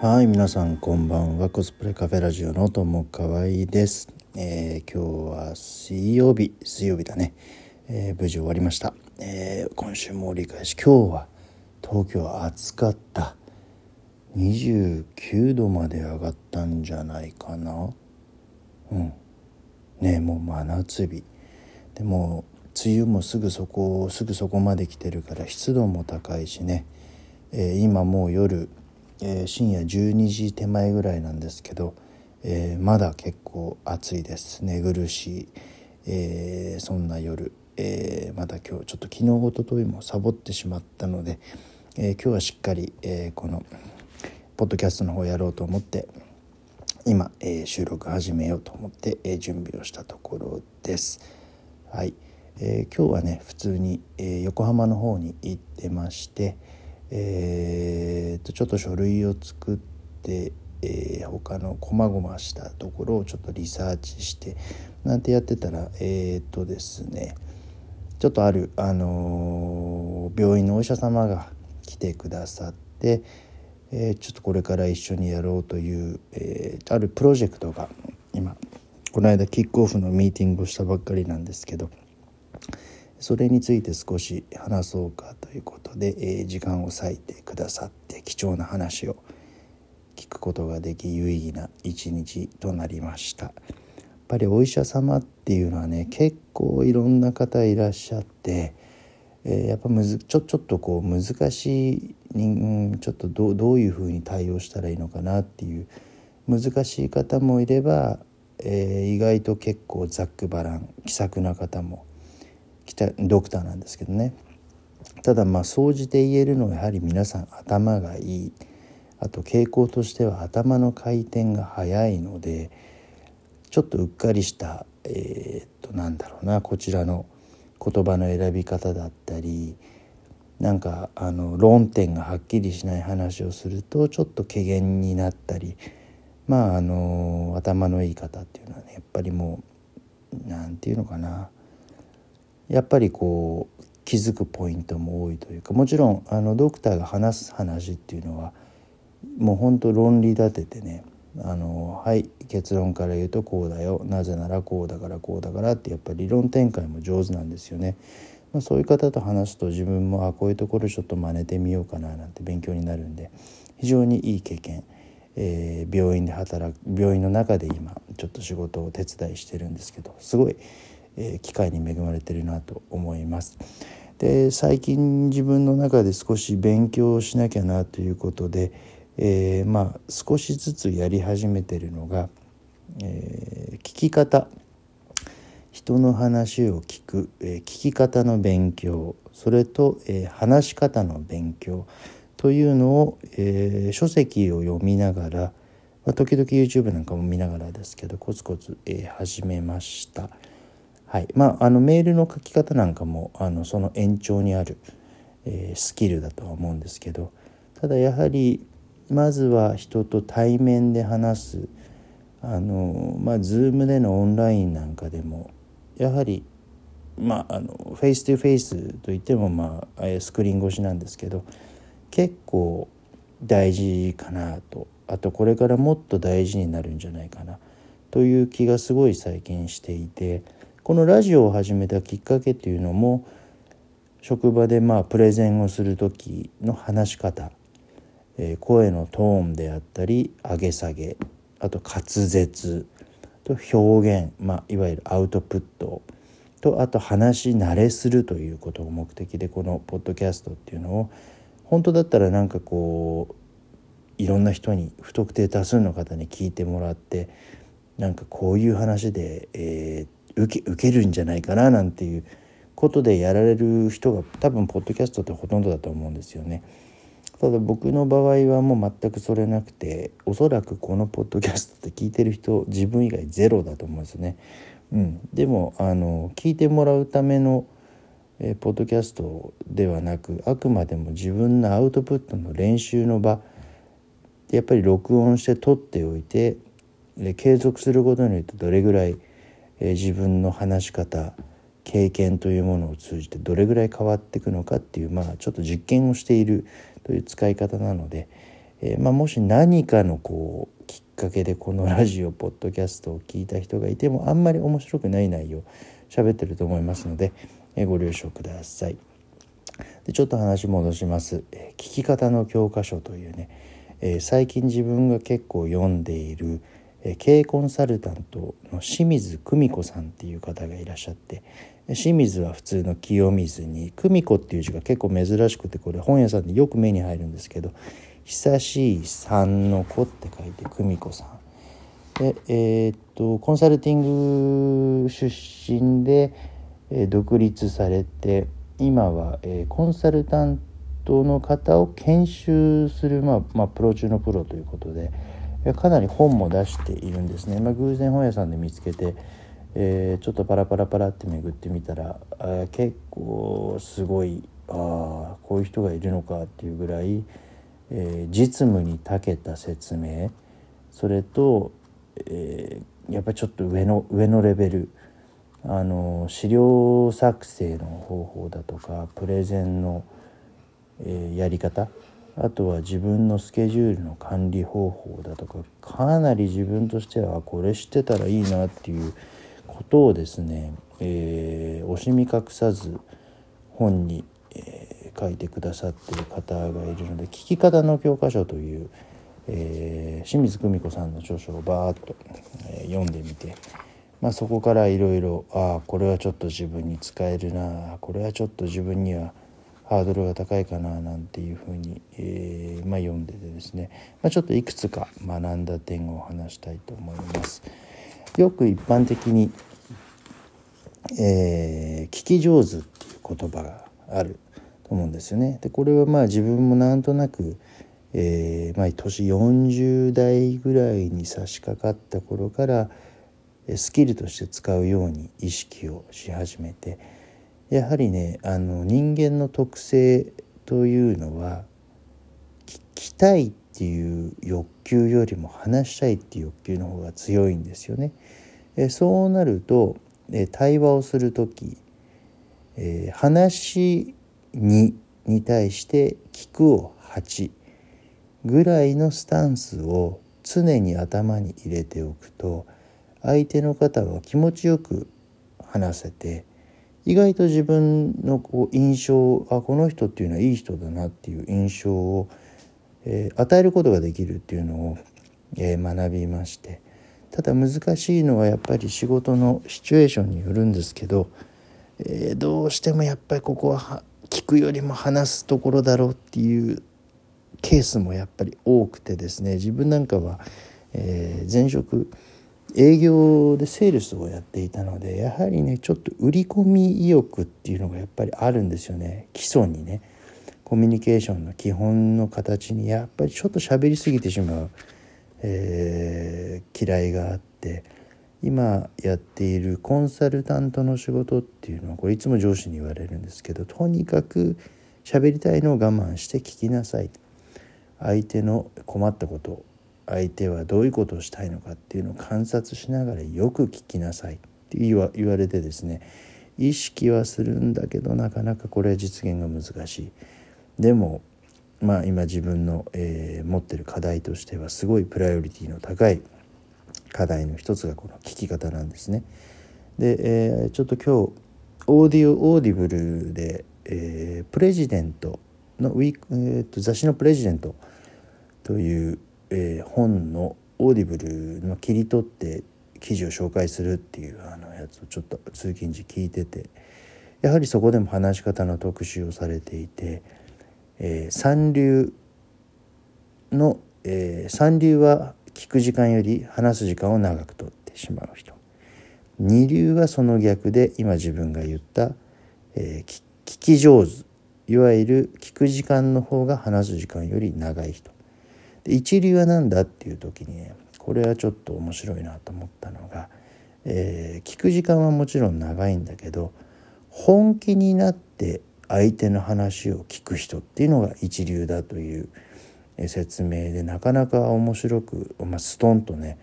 はい皆さんこんばんは。コスプレカフェラジオのともかわいです、えー、今日は水曜日。水曜日だね、えー、無事終わりました、えー、今週も折り返し。今日は東京暑かった。29度まで上がったんじゃないかな。うん。ねもう真夏日。でも梅雨もすぐそこすぐそこまで来てるから湿度も高いしね、えー、今もう夜、えー、深夜12時手前ぐらいなんですけど、えー、まだ結構暑いです。寝苦しい、えそんな夜、えまだ今日ちょっと昨日おとといもサボってしまったので、え今日はしっかり、えこのポッドキャストの方やろうと思って今、え収録始めようと思って、え準備をしたところです。はい、えー、今日はね普通に、えー、横浜の方に行ってまして、えー、とちょっと書類を作って、えー、他のこまごましたところをちょっとリサーチしてなんてやってたらえっ、とですねちょっとある、あの病院のお医者様が来てくださって、えちょっとこれから一緒にやろうという、えあるプロジェクトが今この間キックオフのミーティングをしたばっかりなんですけどそれについて少し話そうかということで、えー、時間を割いてくださって貴重な話を聞くことができ有意義な一日となりました。やっぱりお医者様っていうのはね結構いろんな方いらっしゃって、えー、やっぱむずちょちょっとこう難しい人ちょっとどどういうふうに対応したらいいのかなっていう難しい方もいれば、えー、意外と結構ざっくばらん気さくな方もドクターなんですけどね。ただまあ総じて言えるのはやはり皆さん頭がいい。あと傾向としては頭の回転が速いのでちょっとうっかりしたえー、っとなんだろうなこちらの言葉の選び方だったりなんかあの論点がはっきりしない話をするとちょっと怪げになったりまああの頭のいい方っていうのはねやっぱりもう何て言うのかな。やっぱりこう気づくポイントも多いというかもちろんあのドクターが話す話っていうのはもうほんと論理立ててねあのはい結論から言うとこうだよなぜならこうだからこうだからってやっぱり理論展開も上手なんですよね。まあ、そういう方と話すと自分もあこういうところちょっと真似てみようかななんて勉強になるんで非常にいい経験、えー、病院で働く病院の中で今ちょっと仕事を手伝いしてるんですけどすごいえ機会に恵まれてるなと思います。で最近自分の中で少し勉強しなきゃなということで、えー、まあ少しずつやり始めてるのが、えー、聞き方人の話を聞く、えー、聞き方の勉強それと、え話し方の勉強というのを、え書籍を読みながら、まあ、時々 YouTube なんかも見ながらですけどコツコツ、え始めました。はいまあ、あのメールの書き方なんかもあのその延長にある、えー、スキルだとは思うんですけどただやはりまずは人と対面で話すあのまあ Zoom でのオンラインなんかでもやはりまああのフェイス2フェイスといってもまあスクリーン越しなんですけど結構大事かなとあとこれからもっと大事になるんじゃないかなという気がすごい最近していて。このラジオを始めたきっかけっていうのも職場でまあプレゼンをする時の話し方、えー、声のトーンであったり上げ下げあと滑舌と表現、まあ、いわゆるアウトプットとあと話し慣れするということが目的でこのポッドキャストっていうのを本当だったらなんかこういろんな人に不特定多数の方に聞いてもらってなんかこういう話で、えー、受け受けるんじゃないかななんていうことでやられる人が多分ポッドキャストってほとんどだと思うんですよね。ただ僕の場合はもう全くそれなくておそらくこのポッドキャストって聞いてる人自分以外ゼロだと思うんですよね。うん、でもあの聞いてもらうためのえポッドキャストではなくあくまでも自分のアウトプットの練習の場やっぱり録音して撮っておいて継続することによってどれぐらいえ自分の話し方経験というものを通じてどれぐらい変わっていくのかっていうまあちょっと実験をしているという使い方なので、え、まあ、もし何かのこうきっかけでこのラジオポッドキャストを聞いた人がいてもあんまり面白くない内容喋ってると思いますので、え、ご了承ください。でちょっと話戻します、え、聞き方の教科書というね、え最近自分が結構読んでいる経営コンサルタントの清水久美子さんっていう方がいらっしゃって清水は普通の清水に久美子っていう字が結構珍しくてこれ本屋さんでよく目に入るんですけど「久しいさんの子」って書いて久美子さん。でえー、っとコンサルティング出身で、え、独立されて今は、え、コンサルタントの方を研修する、まあまあ、プロ中のプロということで。かなり本も出しているんですね、まあ、偶然本屋さんで見つけて、えー、ちょっとパラパラパラって巡ってみたらあ結構すごいあこういう人がいるのかっていうぐらい、えー、実務に長けた説明。それと、えー、やっぱりちょっと上の上のレベルあの資料作成の方法だとかプレゼンの、え、やり方あとは自分のスケジュールの管理方法だとかかなり自分としてはこれ知ってたらいいなっていうことをですね、えー、惜しみ隠さず本に、えー、書いてくださってる方がいるので「聞き方の教科書」という、えー、清水久美子さんの著書をバーッと、え読んでみて、まあ、そこからいろいろああこれはちょっと自分に使えるなこれはちょっと自分にはハードルが高いかななんていうふうに、えー、まあ、読んでてですね、まあ、ちょっといくつか学んだ点を話したいと思います。よく一般的に、えー、聞き上手っていう言葉があると思うんですよね。でこれはまあ自分もなんとなく、えー、まあ、年40代ぐらいに差し掛かった頃からスキルとして使うように意識をし始めてやはりねあの人間の特性というのは聞きたいっていう欲求よりも話したいっていう欲求の方が強いんですよね。えそうなるとえ対話をする時、えー、話にに対して聞くを8ぐらいのスタンスを常に頭に入れておくと相手の方は気持ちよく話せて意外と自分のこう印象あこの人っていうのはいい人だなっていう印象を、えー、与えることができるっていうのを、えー、学びまして。ただ難しいのはやっぱり仕事のシチュエーションによるんですけど、えー、どうしてもやっぱりここは聞くよりも話すところだろうっていうケースもやっぱり多くてですね。自分なんかは、え前職営業でセールスをやっていたのでやはりねちょっと売り込み意欲っていうのがやっぱりあるんですよね。基礎にね。コミュニケーションの基本の形にやっぱりちょっと喋りすぎてしまう、えー、嫌いがあって今やっているコンサルタントの仕事っていうのはこれいつも上司に言われるんですけどとにかく喋りたいのを我慢して聞きなさい。相手の困ったこと相手はどういうことをしたいのかっていうのを観察しながらよく聞きなさいって言われてですね意識はするんだけどなかなかこれは実現が難しい。でもまあ今自分の、えー、持ってる課題としてはすごいプライオリティの高い課題の一つがこの聞き方なんですね。で、えー、ちょっと今日オーディオオーディブルで、えー、プレジデントのウィーク、えー、と雑誌の「プレジデント」というえー、本のオーディブルの切り取って記事を紹介するっていうあのやつをちょっと通勤時聞いててやはりそこでも話し方の特集をされていて、えー、三流の、えー、三流は聞く時間より話す時間を長くとってしまう人。二流はその逆で今自分が言った、えー、聞き上手いわゆる聞く時間の方が話す時間より長い人。で一流は何だっていう時にねこれはちょっと面白いなと思ったのが、えー、聞く時間はもちろん長いんだけど本気になって相手の話を聞く人っていうのが一流だという説明でなかなか面白く、まあ、ストンとね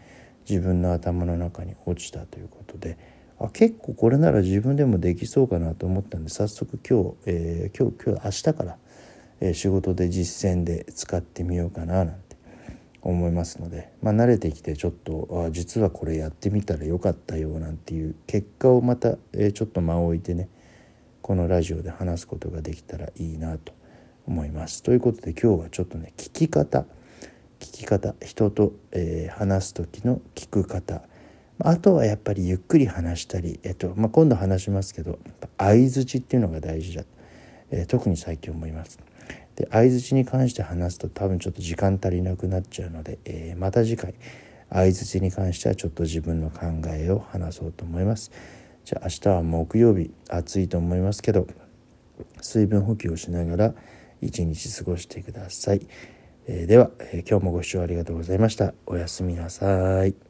自分の頭の中に落ちたということであ結構これなら自分でもできそうかなと思ったんで早速今日、えー、今日今日明日から、えー、仕事で実践で使ってみようかななんて思いますので、まあ、慣れてきてちょっとあ実はこれやってみたらよかったよなんていう結果をまた、えー、ちょっと間を置いてねこのラジオで話すことができたらいいなと思います。ということで今日はちょっとね聞き方聞き方人と、えー、話す時の聞く方あとはやっぱりゆっくり話したり、えっとまあ、今度話しますけど相づちっていうのが大事だ、えー、特に最近思います。で相づちに関して話すと多分ちょっと時間足りなくなっちゃうので、えー、また次回相づちに関してはちょっと自分の考えを話そうと思います。じゃあ明日は木曜日暑いと思いますけど水分補給をしながら一日過ごしてください。えー、では、えー、今日もご視聴ありがとうございました。おやすみなさい。